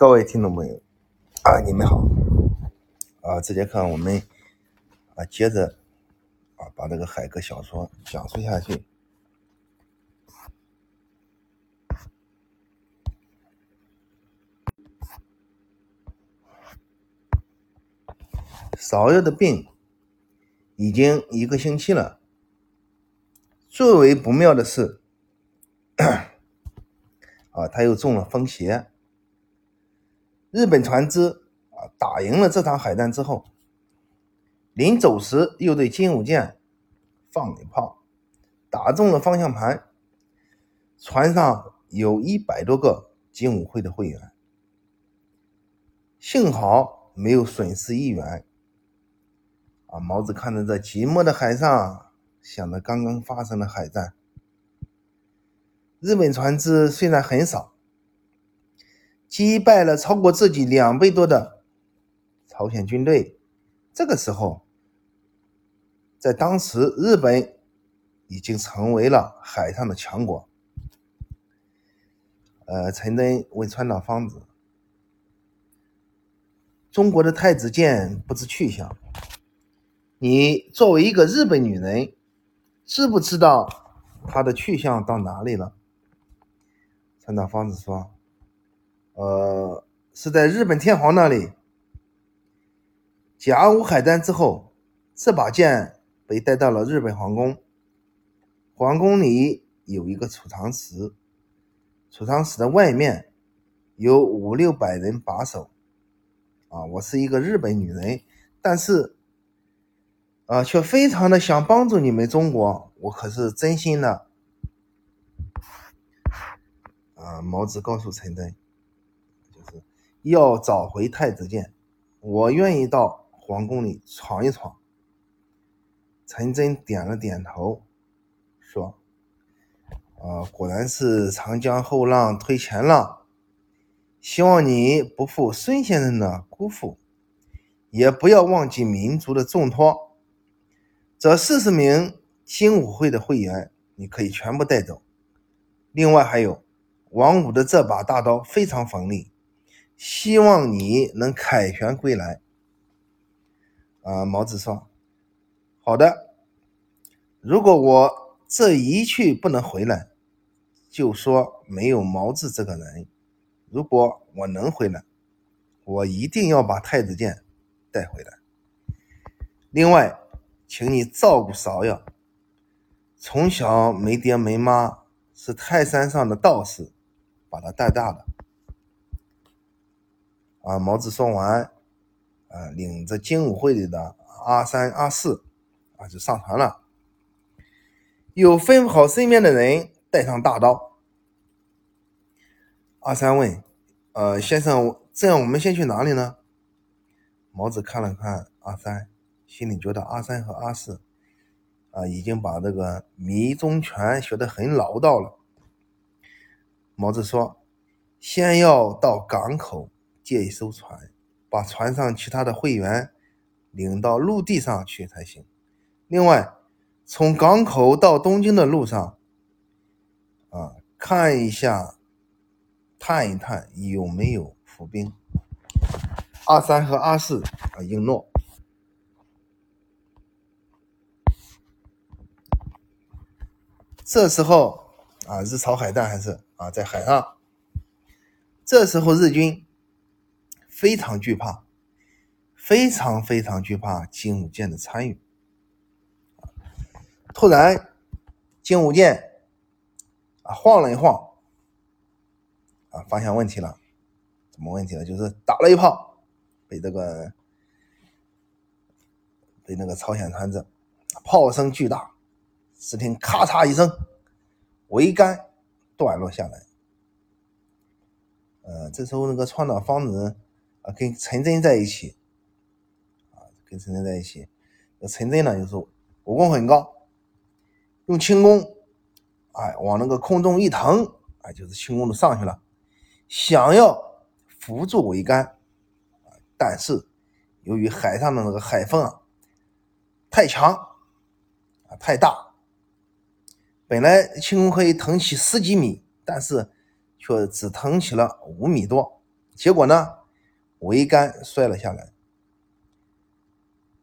各位听众朋友啊，你们好啊！这节课我们啊接着啊把这个海格小说讲述下去。芍药的病已经一个星期了，最为不妙的是，啊，他又中了风邪。日本船只啊打赢了这场海战之后，临走时又对金武舰放了一炮，打中了方向盘。船上有一百多个金武会的会员，幸好没有损失一员。啊，毛子看着这寂寞的海上，想着刚刚发生的海战，日本船只虽然很少。击败了超过自己两倍多的朝鲜军队。这个时候，在当时，日本已经成为了海上的强国。呃，陈真问川岛芳子：“中国的太子舰不知去向，你作为一个日本女人，知不知道它的去向到哪里了？”川岛芳子说。呃，是在日本天皇那里。甲午海战之后，这把剑被带到了日本皇宫。皇宫里有一个储藏室，储藏室的外面有五六百人把守。啊，我是一个日本女人，但是，啊，却非常的想帮助你们中国，我可是真心的。啊，毛子告诉陈真。要找回太子剑，我愿意到皇宫里闯一闯。陈真点了点头，说：“啊，果然是长江后浪推前浪。希望你不负孙先生的辜负，也不要忘记民族的重托。这四十名精武会的会员，你可以全部带走。另外还有王五的这把大刀，非常锋利。”希望你能凯旋归来。啊，毛子说：“好的，如果我这一去不能回来，就说没有毛子这个人；如果我能回来，我一定要把太子剑带回来。另外，请你照顾芍药，从小没爹没妈，是泰山上的道士把他带大的。”啊，毛子说完，啊，领着精武会里的阿三、阿四，啊，就上船了。又吩咐好身边的人带上大刀。阿三问：“呃，先生，这样我们先去哪里呢？”毛子看了看阿三，心里觉得阿三和阿四，啊，已经把这个迷踪拳学得很老道了。毛子说：“先要到港口。”借一艘船，把船上其他的会员领到陆地上去才行。另外，从港口到东京的路上，啊，看一下，探一探有没有伏兵。阿三和阿四啊应诺。这时候啊，日朝海战还是啊在海上。这时候日军。非常惧怕，非常非常惧怕金武剑的参与。突然，金武剑啊晃了一晃，啊发现问题了，什么问题了？就是打了一炮，被这个被那个朝鲜船只，炮声巨大，只听咔嚓一声，桅杆断落下来。呃，这时候那个川岛芳子。啊，跟陈真在一起，啊，跟陈真在一起，那陈真呢，就是武功很高，用轻功，哎，往那个空中一腾，哎，就是轻功就上去了，想要扶住桅杆，但是由于海上的那个海风啊太强，啊太大，本来轻功可以腾起十几米，但是却只腾起了五米多。结果呢，桅杆摔了下来。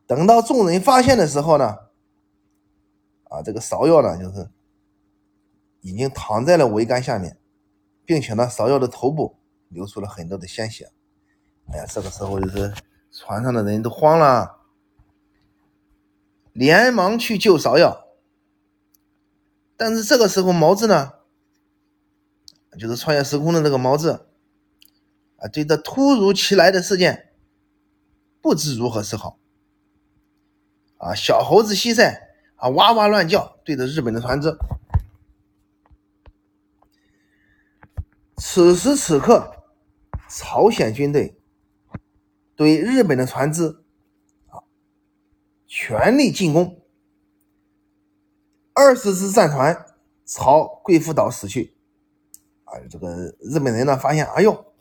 等到众人发现的时候呢，啊，这个芍药呢，就是已经躺在了桅杆下面，并且呢，芍药的头部流出了很多的鲜血。哎呀，这个时候就是船上的人都慌了，连忙去救芍药。但是这个时候，毛子呢，就是穿越时空的这个毛子，啊，对这突如其来的事件不知如何是好。啊，小猴子西塞啊，哇哇乱叫，对着日本的船只。此时此刻，朝鲜军队对日本的船只啊全力进攻，二十只战船朝贵妇岛驶去。啊，这个日本人呢发现，哎呦，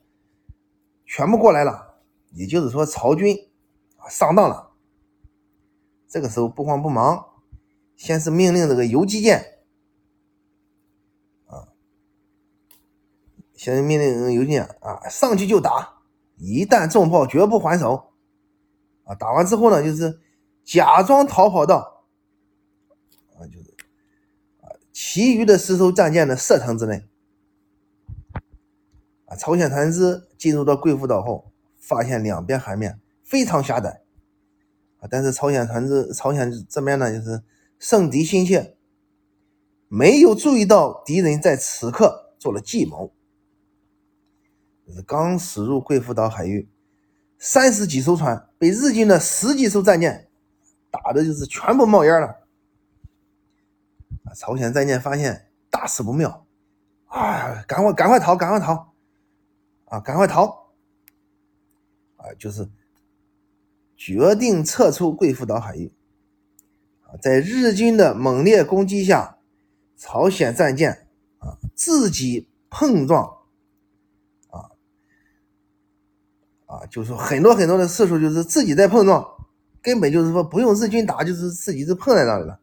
全部过来了，也就是说，曹军啊上当了。这个时候不慌不忙，先是命令这个游击舰，啊，先命令游击舰啊上去就打，一旦中炮绝不还手，啊，打完之后呢，就是假装逃跑到，啊，就是啊，其余的十艘战舰的射程之内，啊，朝鲜船只进入到贵妇岛后，发现两边海面非常狭窄啊。但是朝鲜船只，朝鲜这边呢，就是胜敌心切，没有注意到敌人在此刻做了计谋。刚驶入贵妇岛海域，三十几艘船被日军的十几艘战舰打的，就是全部冒烟了。啊，朝鲜战舰发现大事不妙，啊，赶快赶快逃，赶快逃，赶快逃，啊，就是。决定撤出贵妇岛海域。啊，在日军的猛烈攻击下，朝鲜战舰啊自己碰撞，啊啊，就是很多很多的次数，就是自己在碰撞，根本就是说不用日军打，就是自己就碰在那里了。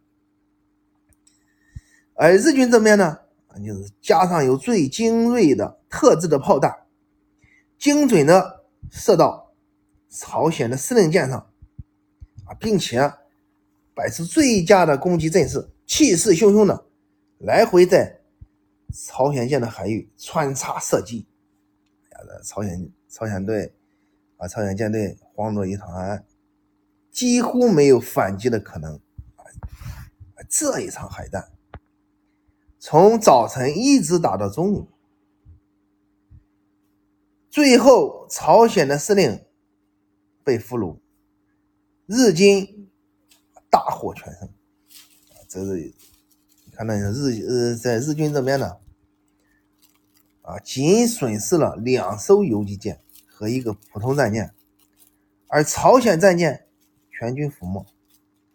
而日军这边呢，就是加上有最精锐的特制的炮弹，精准的射到。朝鲜的司令舰上，啊，并且摆出最佳的攻击阵势，气势汹汹的来回在朝鲜舰的海域穿插射击。呀，朝鲜朝鲜队啊，朝鲜舰队慌作一团，几乎没有反击的可能。啊，这一场海战从早晨一直打到中午，最后朝鲜的司令。被俘虏，日军大获全胜。这是看到日呃，在日军这边呢，啊，仅损失了两艘游击舰和一个普通战舰，而朝鲜战舰全军覆没。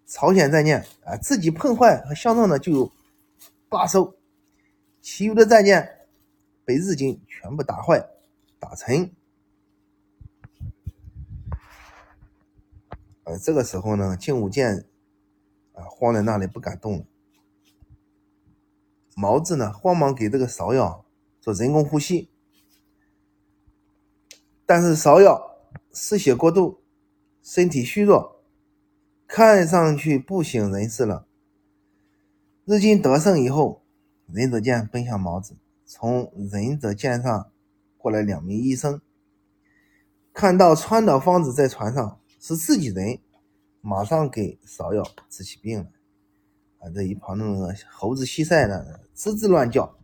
朝鲜战舰啊，自己碰坏和相撞的就有八艘，其余的战舰被日军全部打坏、打沉。呃，这个时候呢，静武舰啊慌在那里不敢动了。毛子呢慌忙给这个芍药做人工呼吸，但是芍药失血过度，身体虚弱，看上去不省人事了。日军得胜以后，忍者剑奔向毛子，从忍者剑上过来两名医生，看到川岛芳子在船上。是自己人，马上给芍药治起病来。啊，这一旁的猴子西塞呢，吱吱乱叫。